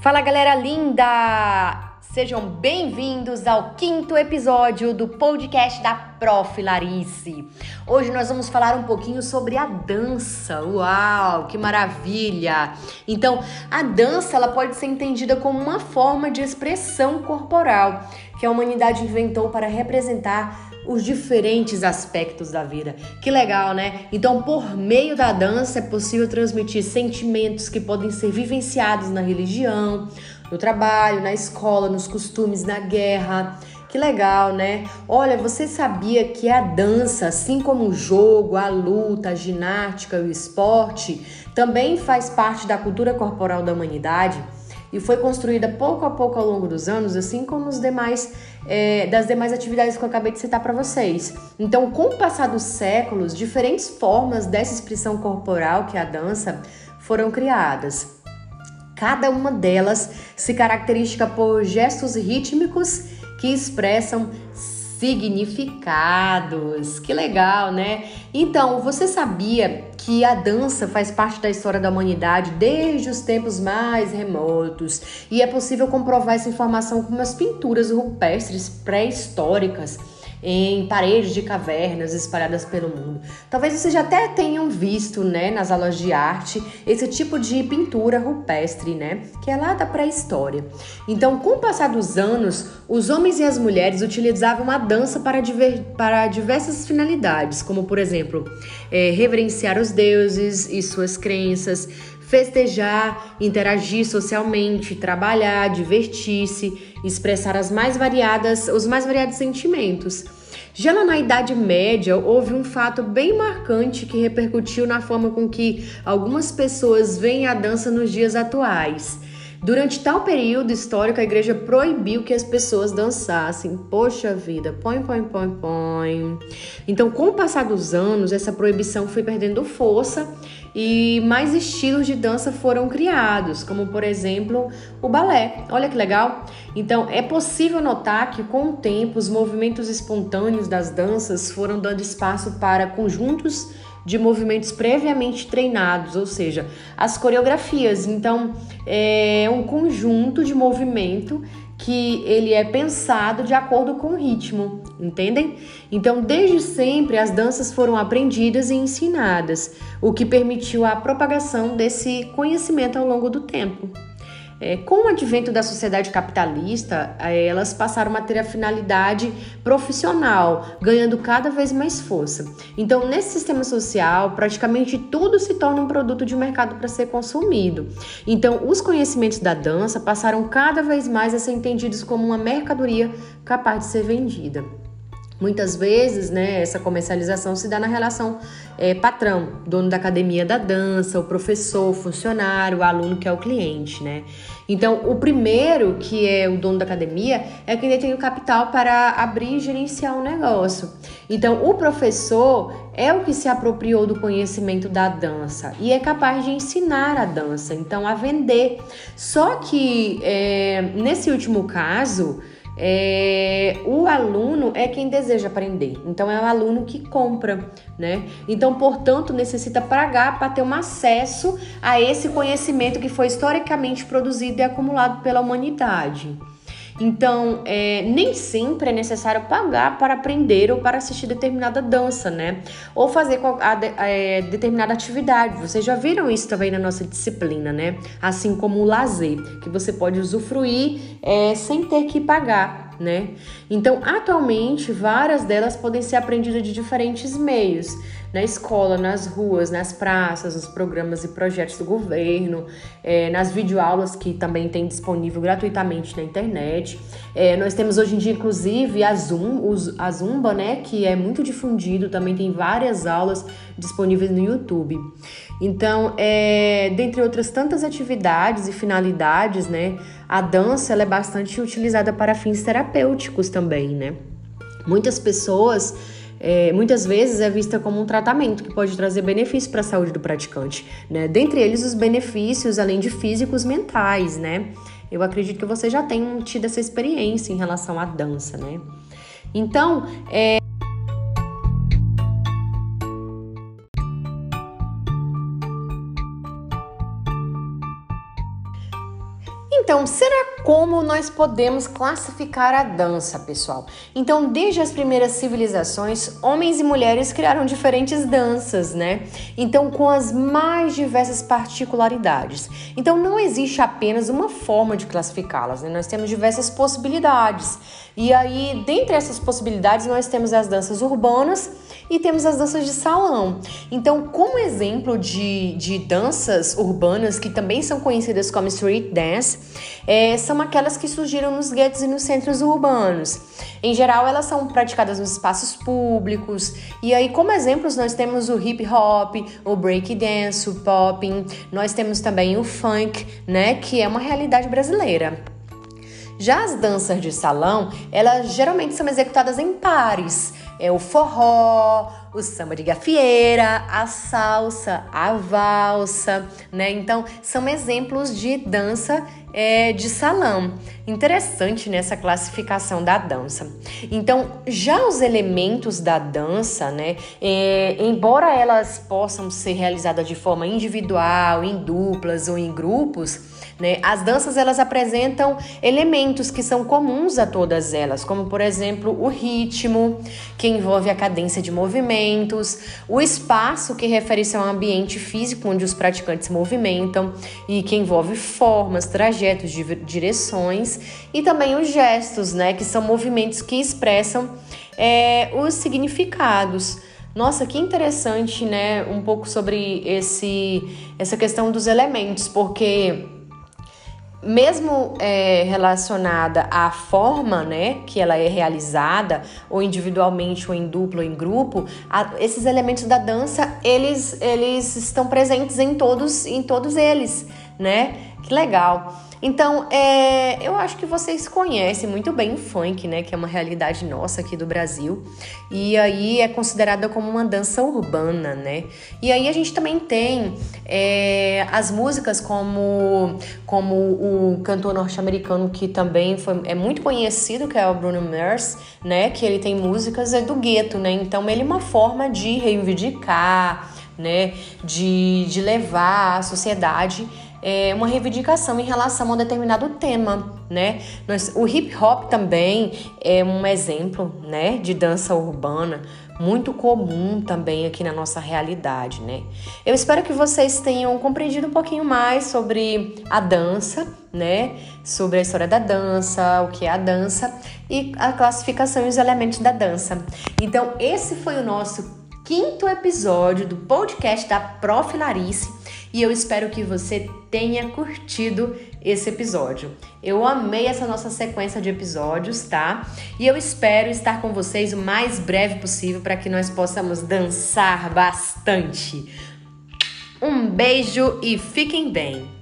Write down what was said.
Fala galera linda! Sejam bem-vindos ao quinto episódio do podcast da Prof. Larice. Hoje nós vamos falar um pouquinho sobre a dança. Uau, que maravilha! Então, a dança ela pode ser entendida como uma forma de expressão corporal que a humanidade inventou para representar os diferentes aspectos da vida. Que legal, né? Então, por meio da dança é possível transmitir sentimentos que podem ser vivenciados na religião, no trabalho, na escola, nos costumes, na guerra. Que legal, né? Olha, você sabia que a dança, assim como o jogo, a luta, a ginástica e o esporte, também faz parte da cultura corporal da humanidade? E foi construída pouco a pouco ao longo dos anos, assim como os demais é, das demais atividades que eu acabei de citar para vocês. Então, com o passar dos séculos, diferentes formas dessa expressão corporal que é a dança foram criadas. Cada uma delas se caracteriza por gestos rítmicos que expressam significados. Que legal, né? Então, você sabia que a dança faz parte da história da humanidade desde os tempos mais remotos. E é possível comprovar essa informação com umas pinturas rupestres pré-históricas em paredes de cavernas espalhadas pelo mundo. Talvez vocês já até tenham visto, né, nas aulas de arte, esse tipo de pintura rupestre, né, que é lá da pré-história. Então, com o passar dos anos, os homens e as mulheres utilizavam a dança para, diver, para diversas finalidades, como, por exemplo, é, reverenciar os deuses e suas crenças, festejar, interagir socialmente, trabalhar, divertir-se, expressar as mais variadas, os mais variados sentimentos. Já na Idade Média, houve um fato bem marcante que repercutiu na forma com que algumas pessoas veem a dança nos dias atuais. Durante tal período histórico, a igreja proibiu que as pessoas dançassem. Poxa vida, põe, põe, põe, põe. Então, com o passar dos anos, essa proibição foi perdendo força e mais estilos de dança foram criados, como por exemplo o balé. Olha que legal! Então, é possível notar que com o tempo os movimentos espontâneos das danças foram dando espaço para conjuntos de movimentos previamente treinados, ou seja, as coreografias. Então, é um conjunto de movimento que ele é pensado de acordo com o ritmo, entendem? Então, desde sempre as danças foram aprendidas e ensinadas, o que permitiu a propagação desse conhecimento ao longo do tempo. É, com o advento da sociedade capitalista, é, elas passaram a ter a finalidade profissional, ganhando cada vez mais força. Então, nesse sistema social, praticamente tudo se torna um produto de mercado para ser consumido. Então, os conhecimentos da dança passaram cada vez mais a ser entendidos como uma mercadoria capaz de ser vendida. Muitas vezes, né, essa comercialização se dá na relação é, patrão, dono da academia da dança, o professor, o funcionário, o aluno que é o cliente, né? Então, o primeiro, que é o dono da academia, é quem detém o capital para abrir e gerenciar o um negócio. Então, o professor é o que se apropriou do conhecimento da dança e é capaz de ensinar a dança, então a vender. Só que é, nesse último caso, é, o aluno é quem deseja aprender, então é o aluno que compra, né? Então, portanto, necessita pagar para ter um acesso a esse conhecimento que foi historicamente produzido e acumulado pela humanidade. Então, é, nem sempre é necessário pagar para aprender ou para assistir determinada dança, né? Ou fazer a, é, determinada atividade. Vocês já viram isso também na nossa disciplina, né? Assim como o lazer, que você pode usufruir é, sem ter que pagar né? Então, atualmente, várias delas podem ser aprendidas de diferentes meios, na escola, nas ruas, nas praças, nos programas e projetos do governo, é, nas videoaulas que também tem disponível gratuitamente na internet. É, nós temos hoje em dia, inclusive, a Zoom, a Zumba, né, que é muito difundido, também tem várias aulas disponíveis no YouTube. Então, é, dentre outras tantas atividades e finalidades, né, a dança ela é bastante utilizada para fins terapêuticos também, né? Muitas pessoas, é, muitas vezes é vista como um tratamento que pode trazer benefícios para a saúde do praticante, né? Dentre eles os benefícios, além de físicos, mentais, né? Eu acredito que você já tem tido essa experiência em relação à dança, né? Então, é, Então, será como nós podemos classificar a dança, pessoal? Então, desde as primeiras civilizações, homens e mulheres criaram diferentes danças, né? Então, com as mais diversas particularidades. Então, não existe apenas uma forma de classificá-las, né? Nós temos diversas possibilidades. E aí, dentre essas possibilidades, nós temos as danças urbanas e temos as danças de salão. Então, como exemplo de, de danças urbanas, que também são conhecidas como street dance, é, são aquelas que surgiram nos guetos e nos centros urbanos. Em geral, elas são praticadas nos espaços públicos. E aí, como exemplos, nós temos o hip hop, o break dance, o popping. Nós temos também o funk, né, que é uma realidade brasileira. Já as danças de salão, elas geralmente são executadas em pares. É o forró, o samba de gafieira, a salsa, a valsa, né? Então, são exemplos de dança é, de salão. Interessante nessa classificação da dança. Então, já os elementos da dança, né? É, embora elas possam ser realizadas de forma individual, em duplas ou em grupos, né? As danças elas apresentam elementos que são comuns a todas elas, como por exemplo o ritmo, que envolve a cadência de movimentos, o espaço, que refere-se a um ambiente físico onde os praticantes movimentam e que envolve formas, trajetos, direções e também os gestos, né? Que são movimentos que expressam é, os significados. Nossa, que interessante, né? Um pouco sobre esse, essa questão dos elementos, porque mesmo é, relacionada à forma, né, que ela é realizada, ou individualmente, ou em duplo, ou em grupo, a, esses elementos da dança, eles, eles estão presentes em todos, em todos eles, né? Que legal. Então, é, eu acho que vocês conhecem muito bem o funk, né? Que é uma realidade nossa aqui do Brasil. E aí é considerada como uma dança urbana, né? E aí a gente também tem é, as músicas como, como o cantor norte-americano que também foi, é muito conhecido, que é o Bruno Mars, né? Que ele tem músicas é do gueto, né? Então ele é uma forma de reivindicar, né? De, de levar a sociedade é, uma reivindicação em relação a um determinado tema, né? Nós, o hip hop também é um exemplo, né, de dança urbana muito comum também aqui na nossa realidade, né? Eu espero que vocês tenham compreendido um pouquinho mais sobre a dança, né? Sobre a história da dança, o que é a dança e a classificação e os elementos da dança. Então, esse foi o nosso quinto episódio do podcast da Prof. Larice e eu espero que você tenha curtido esse episódio. Eu amei essa nossa sequência de episódios, tá? E eu espero estar com vocês o mais breve possível para que nós possamos dançar bastante. Um beijo e fiquem bem!